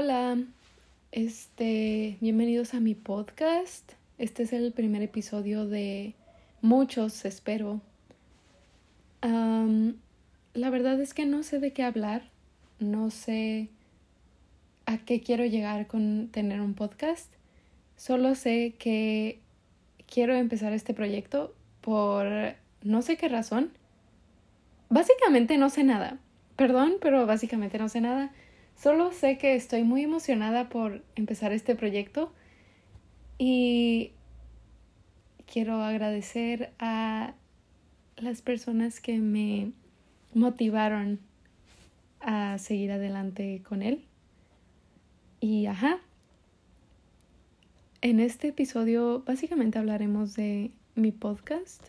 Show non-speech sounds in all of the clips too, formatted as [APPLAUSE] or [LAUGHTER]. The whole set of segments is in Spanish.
Hola, este, bienvenidos a mi podcast. Este es el primer episodio de muchos, espero. la verdad es que no sé de qué hablar, no sé a qué quiero llegar con tener un podcast. Solo sé que quiero empezar este proyecto por no sé qué razón. Básicamente no sé nada. Perdón, pero básicamente no sé nada. Solo sé que estoy muy emocionada por empezar este proyecto y quiero agradecer a las personas que me motivaron a seguir adelante con él. Y ajá, en este episodio básicamente hablaremos de mi podcast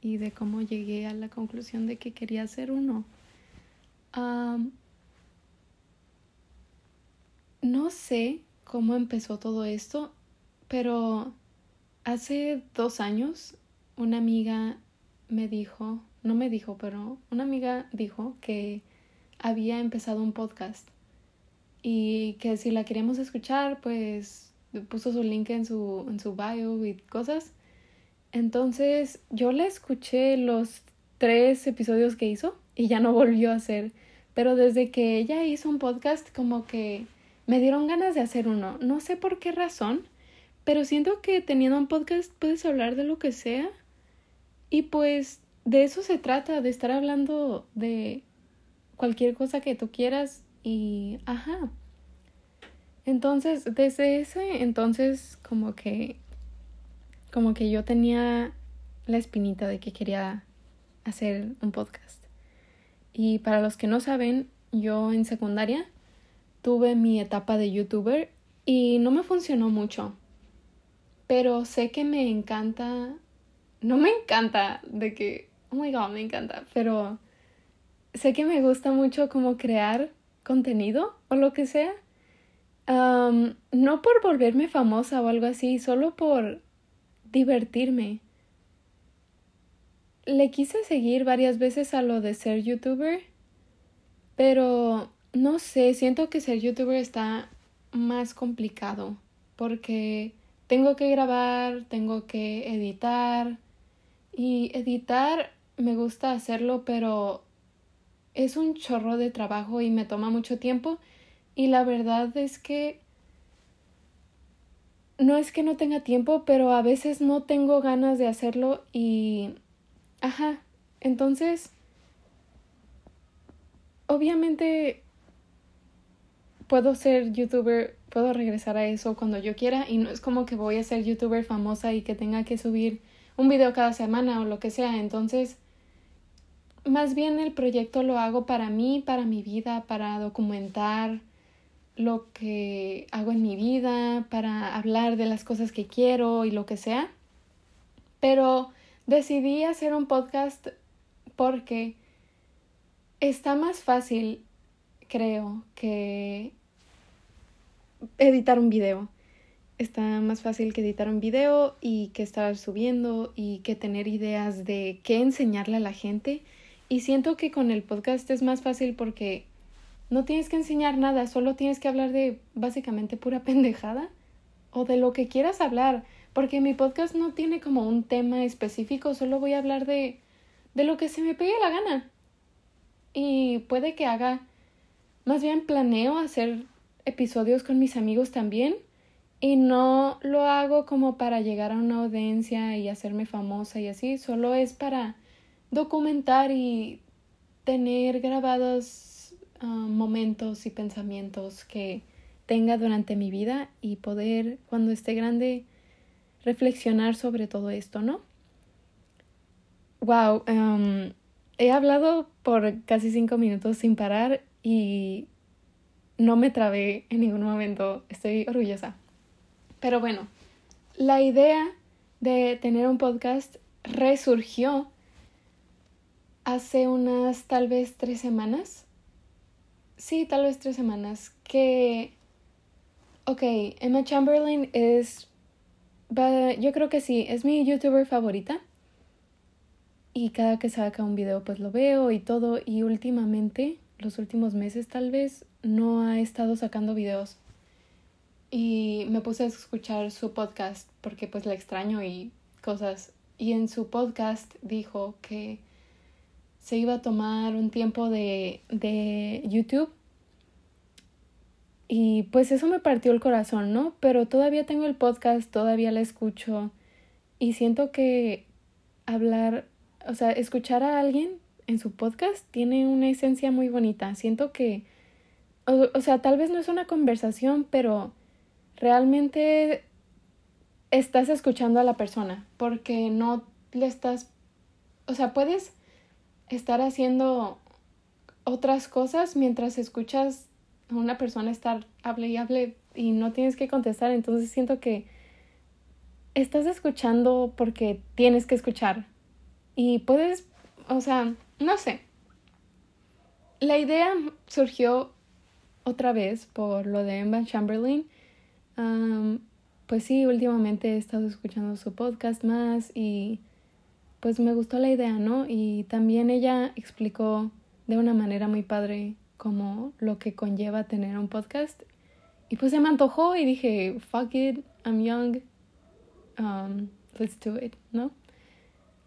y de cómo llegué a la conclusión de que quería hacer uno. No sé cómo empezó todo esto, pero hace dos años una amiga me dijo, no me dijo, pero una amiga dijo que había empezado un podcast y que si la queríamos escuchar, pues puso su link en su, en su bio y cosas. Entonces yo le escuché los tres episodios que hizo y ya no volvió a hacer. Pero desde que ella hizo un podcast como que me dieron ganas de hacer uno. No sé por qué razón, pero siento que teniendo un podcast puedes hablar de lo que sea. Y pues de eso se trata, de estar hablando de cualquier cosa que tú quieras y ajá. Entonces, desde ese entonces como que como que yo tenía la espinita de que quería hacer un podcast. Y para los que no saben, yo en secundaria tuve mi etapa de youtuber y no me funcionó mucho. Pero sé que me encanta, no me encanta de que, oh my god, me encanta, pero sé que me gusta mucho como crear contenido o lo que sea. no por volverme famosa o algo así, solo por divertirme. Le quise seguir varias veces a lo de ser youtuber, pero no sé, siento que ser youtuber está más complicado porque tengo que grabar, tengo que editar y editar me gusta hacerlo, pero es un chorro de trabajo y me toma mucho tiempo y la verdad es que no es que no tenga tiempo, pero a veces no tengo ganas de hacerlo y... Ajá, entonces... Obviamente puedo ser youtuber, puedo regresar a eso cuando yo quiera y no es como que voy a ser youtuber famosa y que tenga que subir un video cada semana o lo que sea. Entonces, más bien el proyecto lo hago para mí, para mi vida, para documentar lo que hago en mi vida, para hablar de las cosas que quiero y lo que sea. Pero decidí hacer un podcast porque está más fácil, creo, que editar un video. Está más fácil que editar un video y que estar subiendo y que tener ideas de qué enseñarle a la gente. Y siento que con el podcast es más fácil porque no tienes que enseñar nada, solo tienes que hablar de básicamente pura [LAUGHS] pendejada o de lo que quieras hablar, porque mi podcast no tiene como un tema específico, solo voy a hablar de de lo que se me pegue la gana. Y puede que haga más bien planeo hacer episodios con mis amigos también y no lo hago como para llegar a una audiencia y hacerme famosa y así, solo es para documentar y tener grabados momentos y pensamientos que tenga durante mi vida y poder cuando esté grande reflexionar sobre todo esto, ¿no? Wow, em, he hablado por casi cinco minutos sin parar y no me trabé en ningún momento, estoy orgullosa. Pero bueno, la idea de tener un podcast resurgió hace unas tal vez tres semanas sí, tal vez tres semanas, que, ok, Emma Chamberlain es, yo creo que sí, es mi youtuber favorita. Y cada que saca un video pues lo veo y todo. Y últimamente, los últimos meses tal vez, no ha estado sacando videos. y me puse a escuchar su podcast porque pues la extraño y cosas. Y en su podcast dijo que se iba a tomar un tiempo de, de YouTube. Y pues eso me partió el corazón, ¿no? Pero todavía tengo el podcast, todavía la escucho. Y siento que hablar, o sea, escuchar a alguien en su podcast tiene una esencia muy bonita. Siento que, o, o sea, tal vez no es una conversación, pero realmente estás escuchando a la persona porque no le estás, o sea, puedes estar haciendo otras cosas mientras escuchas a una persona estar hable y hable y no tienes que contestar, entonces siento que estás escuchando porque tienes que escuchar y puedes, o sea, no sé. La idea surgió otra vez por lo de Emma Chamberlain. pues sí, últimamente he estado escuchando su podcast más y pues me gustó la idea, ¿no? Y también ella explicó de una manera muy padre como lo que conlleva tener un podcast. Y pues se me antojó y dije, fuck it, I'm young, um, let's do it, ¿no?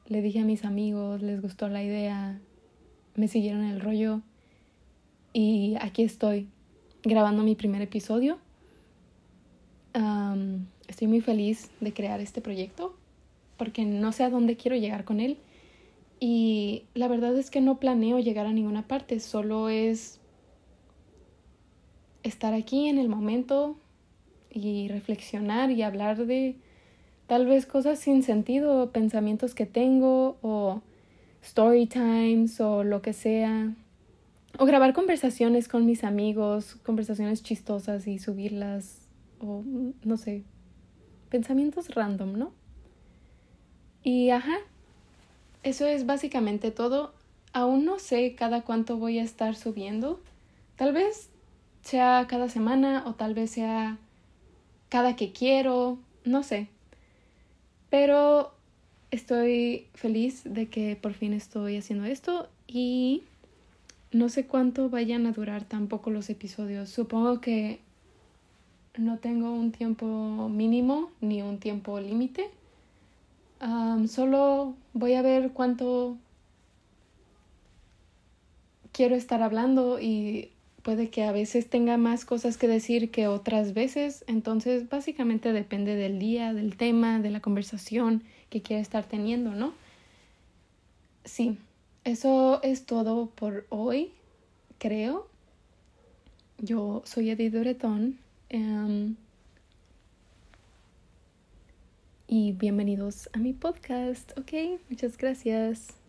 Le dije a mis amigos, les gustó la idea, me siguieron el rollo y aquí estoy grabando mi primer episodio. Estoy muy feliz de crear este proyecto porque no sé a dónde quiero llegar con él. Y la verdad es que no planeo llegar a ninguna parte, solo es estar aquí en el momento y reflexionar y hablar de tal vez cosas sin sentido, pensamientos que tengo o story times o lo que sea. O grabar conversaciones con mis amigos, conversaciones chistosas y subirlas o no sé, pensamientos random, ¿no? Y ajá, eso es básicamente todo. Aún no sé cada cuánto voy a estar subiendo. Tal vez sea cada semana o tal vez sea cada que quiero, no sé. Pero estoy feliz de que por fin estoy haciendo esto y no sé cuánto vayan a durar tampoco los episodios. Supongo que no tengo un tiempo mínimo ni un tiempo límite solo voy a ver cuánto quiero estar hablando y puede que a veces tenga más cosas que decir que otras veces. Entonces, básicamente depende del día, del tema, de la conversación que quiera estar teniendo, ¿no? Sí, eso es todo por hoy, creo. Yo soy Edith Duretón. Em, y bienvenidos a mi podcast, ¿ok? Muchas gracias.